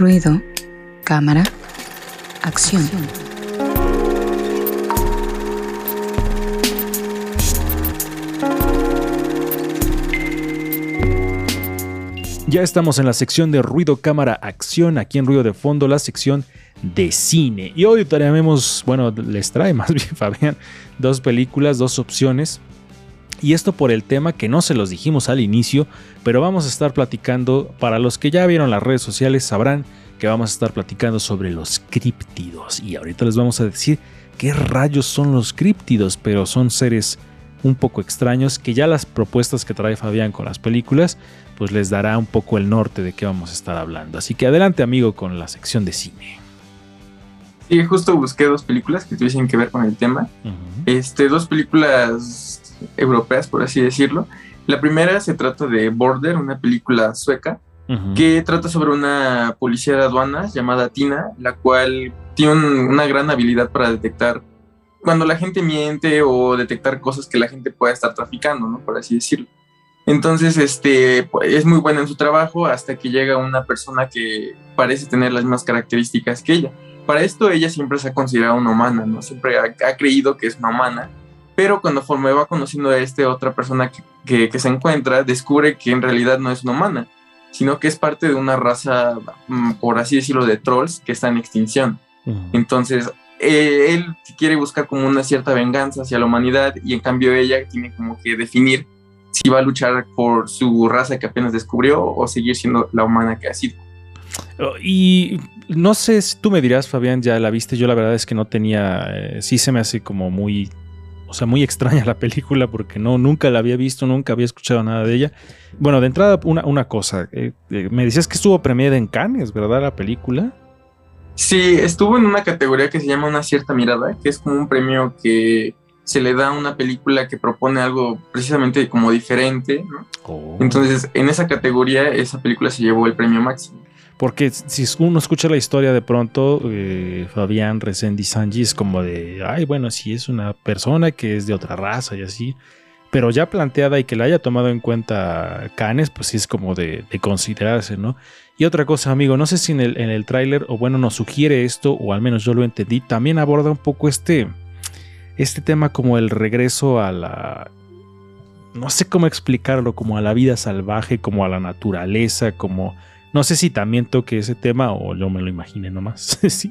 Ruido, cámara, acción. Ya estamos en la sección de ruido, cámara, acción, aquí en Ruido de Fondo, la sección de cine. Y hoy traemos, bueno, les trae más bien Fabián, dos películas, dos opciones. Y esto por el tema que no se los dijimos al inicio, pero vamos a estar platicando, para los que ya vieron las redes sociales sabrán que vamos a estar platicando sobre los críptidos. Y ahorita les vamos a decir qué rayos son los críptidos, pero son seres un poco extraños que ya las propuestas que trae Fabián con las películas, pues les dará un poco el norte de qué vamos a estar hablando. Así que adelante amigo con la sección de cine. Sí, justo busqué dos películas que tuviesen que ver con el tema. Este, dos películas europeas, por así decirlo. La primera se trata de Border, una película sueca, que trata sobre una policía de aduanas llamada Tina, la cual tiene una gran habilidad para detectar cuando la gente miente o detectar cosas que la gente pueda estar traficando, ¿no? Por así decirlo. Entonces, este, es muy buena en su trabajo hasta que llega una persona que parece tener las mismas características que ella. Para esto ella siempre se ha considerado una humana, ¿no? Siempre ha, creído que es una humana, pero cuando forme va conociendo a esta otra persona que, que, se encuentra, descubre que en realidad no es una humana, sino que es parte de una raza, mm, por así decirlo, de trolls que está en extinción. Entonces, eh, él quiere buscar como una cierta venganza hacia la humanidad y en cambio ella tiene como que definir si va a luchar por su raza que apenas descubrió o seguir siendo la humana que ha sido. Oh, y no sé si tú me dirás, Fabián, ya la viste. Yo la verdad es que no tenía. Eh, sí se me hace como muy. O sea, muy extraña la película porque no, nunca la había visto, nunca había escuchado nada de ella. Bueno, de entrada, una, una cosa. Eh, eh, me decías que estuvo premiada en Cannes, ¿verdad? La película. Sí, estuvo en una categoría que se llama Una cierta mirada, que es como un premio que se le da a una película que propone algo precisamente como diferente. ¿no? Oh. Entonces, en esa categoría, esa película se llevó el premio máximo. Porque si uno escucha la historia de pronto, eh, Fabián Resendi Sanji es como de, ay, bueno, si es una persona que es de otra raza y así, pero ya planteada y que la haya tomado en cuenta Canes, pues sí es como de, considerarse, ¿no? Y otra cosa, amigo, no sé si en el, en el tráiler, o bueno, nos sugiere esto, o al menos yo lo entendí, también aborda un poco este, este tema como el regreso a la... No sé cómo explicarlo, como a la vida salvaje, como a la naturaleza, como no sé si también toque ese tema o yo me lo imaginé nomás. sí.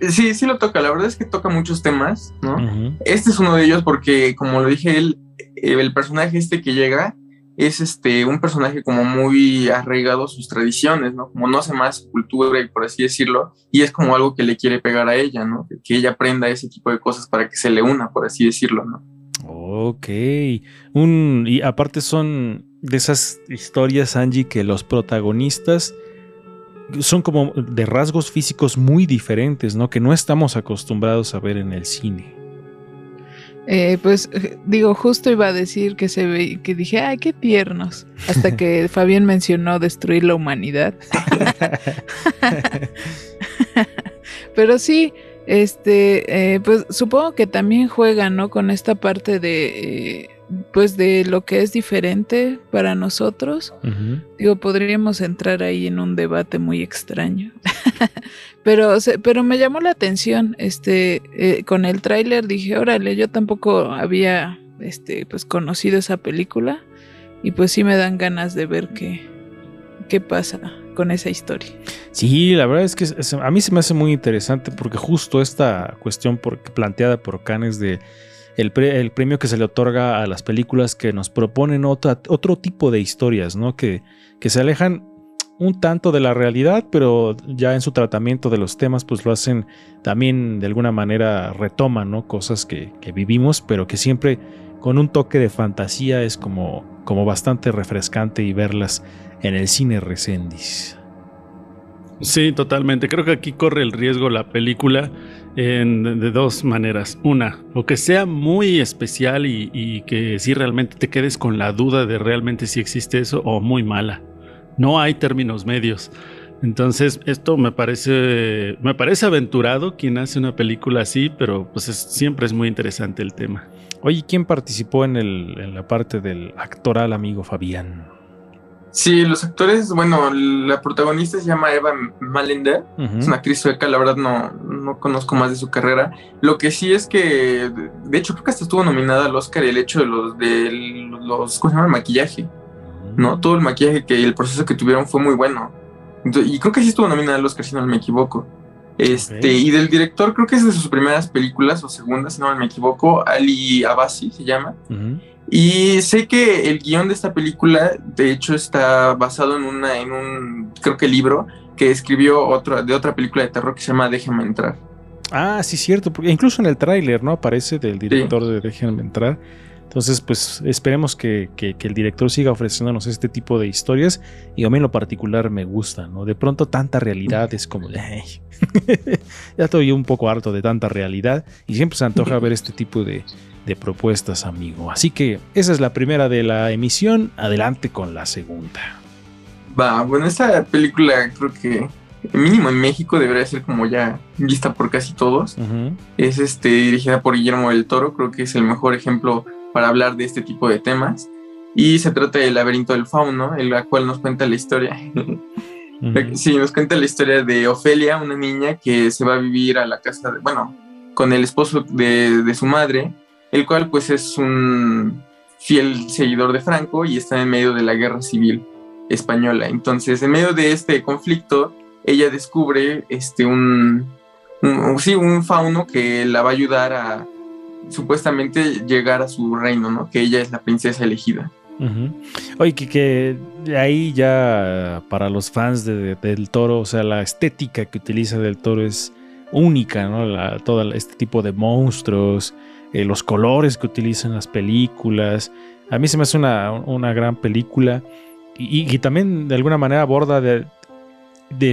sí, sí lo toca. La verdad es que toca muchos temas, ¿no? Este es uno de ellos porque, como lo dije, él, el personaje este que llega es este un personaje como muy arraigado a sus tradiciones, ¿no? Como no hace más cultura y por así decirlo, y es como algo que le quiere pegar a ella, ¿no? Que ella aprenda ese tipo de cosas para que se le una, por así decirlo, ¿no? Ok. Un, y aparte son de esas historias, Angie, que los protagonistas son como de rasgos físicos muy diferentes, ¿no? Que no estamos acostumbrados a ver en el cine. Eh, pues eh, digo, justo iba a decir que se ve, que dije, ay, qué tiernos, hasta que Fabián mencionó destruir la humanidad. Pero sí, este, eh, pues supongo que también juegan, ¿no? Con esta parte de pues de lo que es diferente para nosotros. Digo, podríamos entrar ahí en un debate muy extraño. pero, pero me llamó la atención, este, eh, con el tráiler dije, órale, yo tampoco había, este, pues conocido esa película y pues sí me dan ganas de ver qué, qué pasa con esa historia. Sí, la verdad es que a mí se me hace muy interesante porque justo esta cuestión planteada por Canes de el, premio que se le otorga a las películas que nos proponen otro tipo de historias, ¿no? Que, que se alejan un tanto de la realidad, pero ya en su tratamiento de los temas, pues lo hacen también de alguna manera retoman, ¿no? Cosas que, vivimos, pero que siempre con un toque de fantasía es como, como bastante refrescante y verlas en el cine Recendis. Sí, totalmente. Creo que aquí corre el riesgo la película de dos maneras. Una, o que sea muy especial y, que sí realmente te quedes con la duda de realmente si existe eso, o muy mala. No hay términos medios. Entonces, esto me parece, me parece aventurado quien hace una película así, pero pues siempre es muy interesante el tema. Oye, ¿quién participó en, el, en la parte del actoral amigo Fabián? Sí, los actores, bueno, la protagonista se llama Eva Malender, es una actriz sueca, la verdad no, no conozco más de su carrera. Lo que sí es que, de hecho, creo que hasta estuvo nominada al Oscar el hecho de los, de los ¿cómo se llama? El maquillaje, ¿no? Todo el maquillaje que el proceso que tuvieron fue muy bueno. y creo que sí estuvo nominada al Oscar, si no me equivoco. Este, y del director, creo que es de sus primeras películas o segundas, si no me equivoco, Ali Abasi se llama. Y sé que el guion de esta película, de hecho, está basado en una, en un, creo que libro que escribió otro, de otra película de terror que se llama Déjame entrar. Ah, sí, cierto, porque incluso en el tráiler, ¿no? Aparece del director de Déjame entrar. Entonces, pues esperemos que, el director siga ofreciéndonos este tipo de historias. Y a mí en lo particular me gusta, ¿no? De pronto tanta realidad es como, ya estoy un poco harto de tanta realidad. Y siempre se antoja ver este tipo de, de propuestas, amigo. Así que esa es la primera de la emisión. Adelante con la segunda. Va, bueno, esta película creo que mínimo en México debería ser como ya vista por casi todos. Es este dirigida por Guillermo del Toro, creo que es el mejor ejemplo para hablar de este tipo de temas. Y se trata del laberinto del fauno, en la cual nos cuenta la historia. Sí, nos cuenta la historia de Ofelia, una niña que se va a vivir a la casa, de, bueno, con el esposo de, de su madre, el cual pues es un fiel seguidor de Franco y está en medio de la guerra civil española. Entonces, en medio de este conflicto, ella descubre este un, sí, un fauno que la va a ayudar a supuestamente llegar a su reino, ¿no? Que ella es la princesa elegida. Oye, que, que, ahí ya para los fans de, del toro, o sea, la estética que utiliza del toro es única, ¿no? Todo este tipo de monstruos, eh, los colores que utilizan las películas. A mí se me hace una, una gran película y, también de alguna manera aborda de,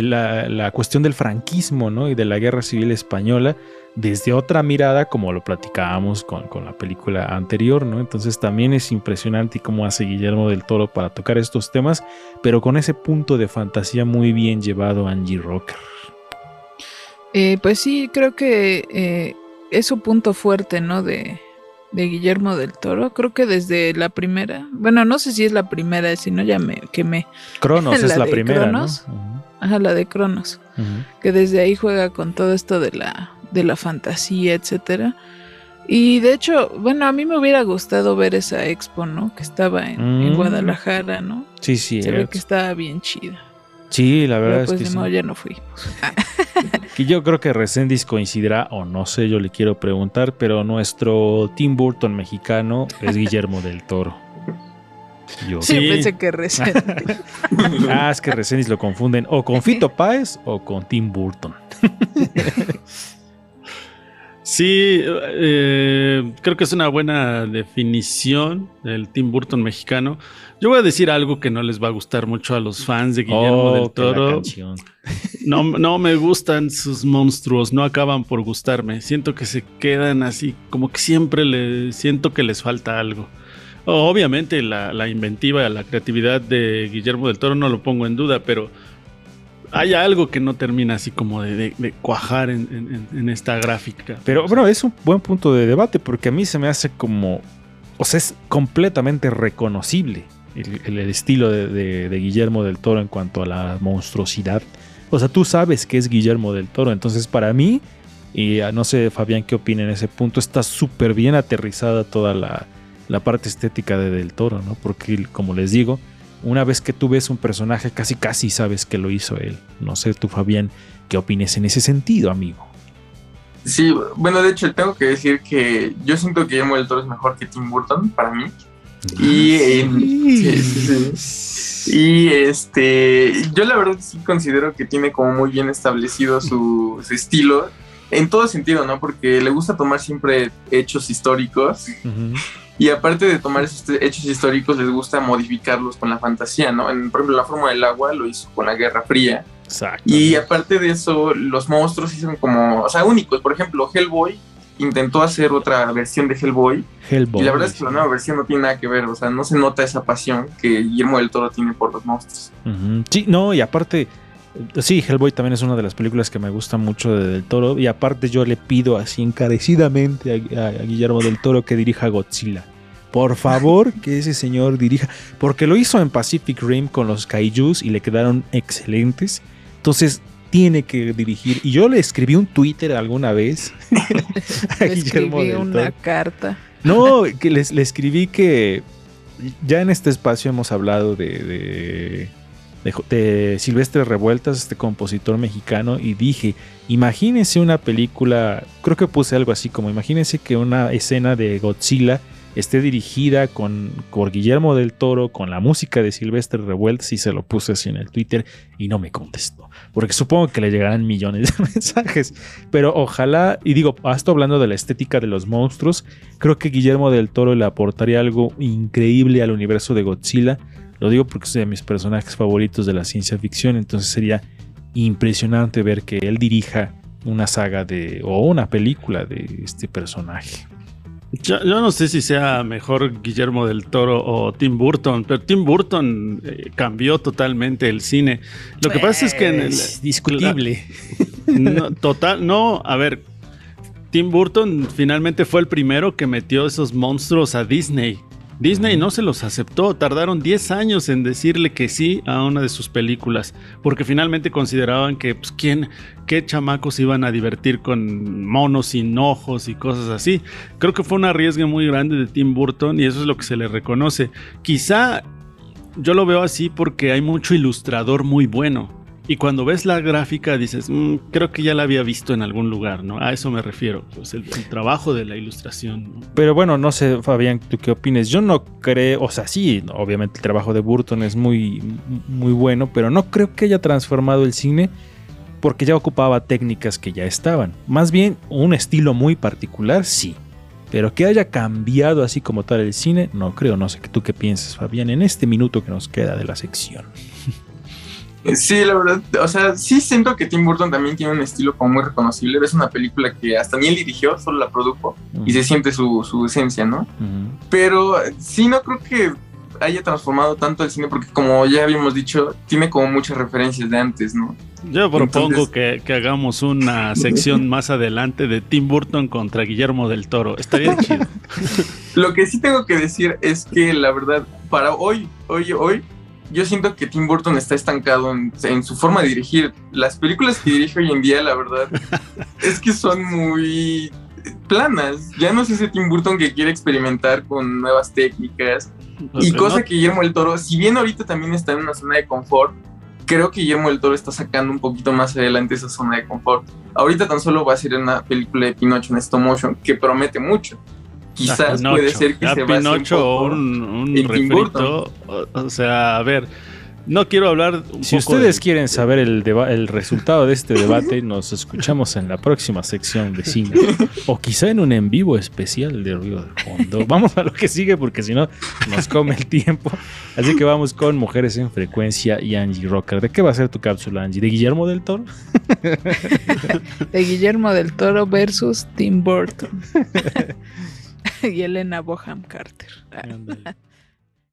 la, cuestión del franquismo ¿no? y de la guerra civil española desde otra mirada, como lo platicábamos con, con, la película anterior, ¿no? Entonces también es impresionante cómo hace Guillermo del Toro para tocar estos temas, pero con ese punto de fantasía muy bien llevado Angie Rocker. Eh, pues sí, creo que eh, es su punto fuerte, ¿no? De, de, Guillermo del Toro. Creo que desde la primera, bueno, no sé si es la primera, si no ya me quemé. Cronos es la primera. ¿no? Ajá, la de Cronos. Que desde ahí juega con todo esto de la de la fantasía, etcétera. Y de hecho, bueno, a mí me hubiera gustado ver esa expo, ¿no? Que estaba en, mm. Guadalajara, ¿no? Sí, sí. Se ve que estaba bien chida. Sí, la verdad es pues que sí. ya no fui. y yo creo que Resendis coincidirá, o no sé, yo le quiero preguntar, pero nuestro Tim Burton mexicano es Guillermo del Toro. Yo. Sí, pensé que Resendis. ah, es que Resendis lo confunden o con Fito Páez o con Tim Burton. Sí, eh, creo que es una buena definición del Tim Burton mexicano. Yo voy a decir algo que no les va a gustar mucho a los fans de Guillermo oh, del Toro. No, no me gustan sus monstruos, no acaban por gustarme. Siento que se quedan así, como que siempre le siento que les falta algo. Obviamente la, la inventiva, la creatividad de Guillermo del Toro no lo pongo en duda, pero hay algo que no termina así como de, cuajar en, esta gráfica. Pero bueno, es un buen punto de debate porque a mí se me hace como, o sea, es completamente reconocible el, estilo de, Guillermo del Toro en cuanto a la monstruosidad. O sea, tú sabes que es Guillermo del Toro, entonces para mí, y no sé Fabián qué opina en ese punto, está súper bien aterrizada toda la, la parte estética de del Toro, ¿no? Porque como les digo, una vez que tú ves un personaje, casi casi sabes que lo hizo él. No sé tú, Fabián, qué opines en ese sentido, amigo. Sí, bueno, de hecho tengo que decir que yo siento que Guillermo del Toro es mejor que Tim Burton para mí. Ah, y, y este, yo la verdad sí considero que tiene como muy bien establecido su, estilo en todo sentido, ¿no? Porque le gusta tomar siempre hechos históricos. Y aparte de tomar esos hechos históricos, les gusta modificarlos con la fantasía, ¿no? En, por ejemplo, la forma del agua lo hizo con la Guerra Fría. Exacto. Y aparte de eso, los monstruos son como, o sea, únicos. Por ejemplo, Hellboy intentó hacer otra versión de Hellboy. Hellboy. Y la verdad es que la nueva versión no tiene nada que ver, o sea, no se nota esa pasión que Guillermo del Toro tiene por los monstruos. Sí, no, y aparte Sí, Hellboy también es una de las películas que me gusta mucho de Del Toro. Y aparte yo le pido así encarecidamente a, Guillermo del Toro que dirija Godzilla. Por favor, que ese señor dirija. Porque lo hizo en Pacific Rim con los kaijus y le quedaron excelentes. Entonces, tiene que dirigir. Y yo le escribí un Twitter alguna vez a Guillermo escribí una carta. No, que le escribí que ya en este espacio hemos hablado de, de, Silvestre Revueltas, este compositor mexicano, y dije, imagínense una película, creo que puse algo así como, imagínense que una escena de Godzilla esté dirigida con, por Guillermo del Toro, con la música de Silvestre Revueltas, y se lo puse así en el Twitter y no me contestó. Porque supongo que le llegarán millones de mensajes. Pero ojalá, y digo, esto hablando de la estética de los monstruos, creo que Guillermo del Toro le aportaría algo increíble al universo de Godzilla. Lo digo porque es de mis personajes favoritos de la ciencia ficción, entonces sería impresionante ver que él dirija una saga de o una película de este personaje. Yo, no sé si sea mejor Guillermo del Toro o Tim Burton, pero Tim Burton eh, cambió totalmente el cine. Lo que pasa es que... es discutible. no, total, no, a ver, Tim Burton finalmente fue el primero que metió esos monstruos a Disney. Disney no se los aceptó, tardaron 10 años en decirle que sí a una de sus películas, porque finalmente consideraban que, pues, ¿quién, qué chamacos iban a divertir con monos sin ojos y cosas así? Creo que fue un arriesgue muy grande de Tim Burton y eso es lo que se le reconoce. Quizá yo lo veo así porque hay mucho ilustrador muy bueno. Y cuando ves la gráfica dices, mm, creo que ya la había visto en algún lugar, ¿no? A eso me refiero, pues el, trabajo de la ilustración. Pero bueno, no sé, Fabián, ¿tú qué opinas? Yo no creo, o sea, sí, obviamente el trabajo de Burton es muy, muy bueno, pero no creo que haya transformado el cine porque ya ocupaba técnicas que ya estaban. Más bien, un estilo muy particular, sí. Pero que haya cambiado así como tal el cine, no creo. No sé tú qué piensas, Fabián, en este minuto que nos queda de la sección. Sí, la verdad, o sea, sí siento que Tim Burton también tiene un estilo como muy reconocible. Es una película que hasta ni él dirigió, solo la produjo y se siente su, su esencia, ¿no? Pero sí, no creo que haya transformado tanto el cine porque como ya habíamos dicho, tiene como muchas referencias de antes, ¿no? Yo propongo que, que, hagamos una sección más adelante de Tim Burton contra Guillermo del Toro. Estaría chido. Lo que sí tengo que decir es que la verdad, para hoy, hoy, hoy, yo siento que Tim Burton está estancado en, su forma de dirigir. Las películas que dirige hoy en día, la verdad, es que son muy planas. Ya no es ese Tim Burton que quiere experimentar con nuevas técnicas. y cosa que Guillermo del Toro, si bien ahorita también está en una zona de confort, creo que Guillermo del Toro está sacando un poquito más adelante esa zona de confort. Ahorita tan solo va a ser una película de Pinocho en stop motion que promete mucho quizás puede ser que se Pinocho un, un, refrito, o, sea, a ver, no quiero hablar. si ustedes quieren saber el, el resultado de este debate, nos escuchamos en la próxima sección de cine. O quizá en un en vivo especial de Ruido de Fondo. Vamos a lo que sigue porque si no nos come el tiempo. Así que vamos con Mujeres en Frecuencia y Angie Rocker. ¿De qué va a ser tu cápsula, Angie? ¿De Guillermo del Toro? De Guillermo del Toro versus Tim Burton. y Elena Boham Carter.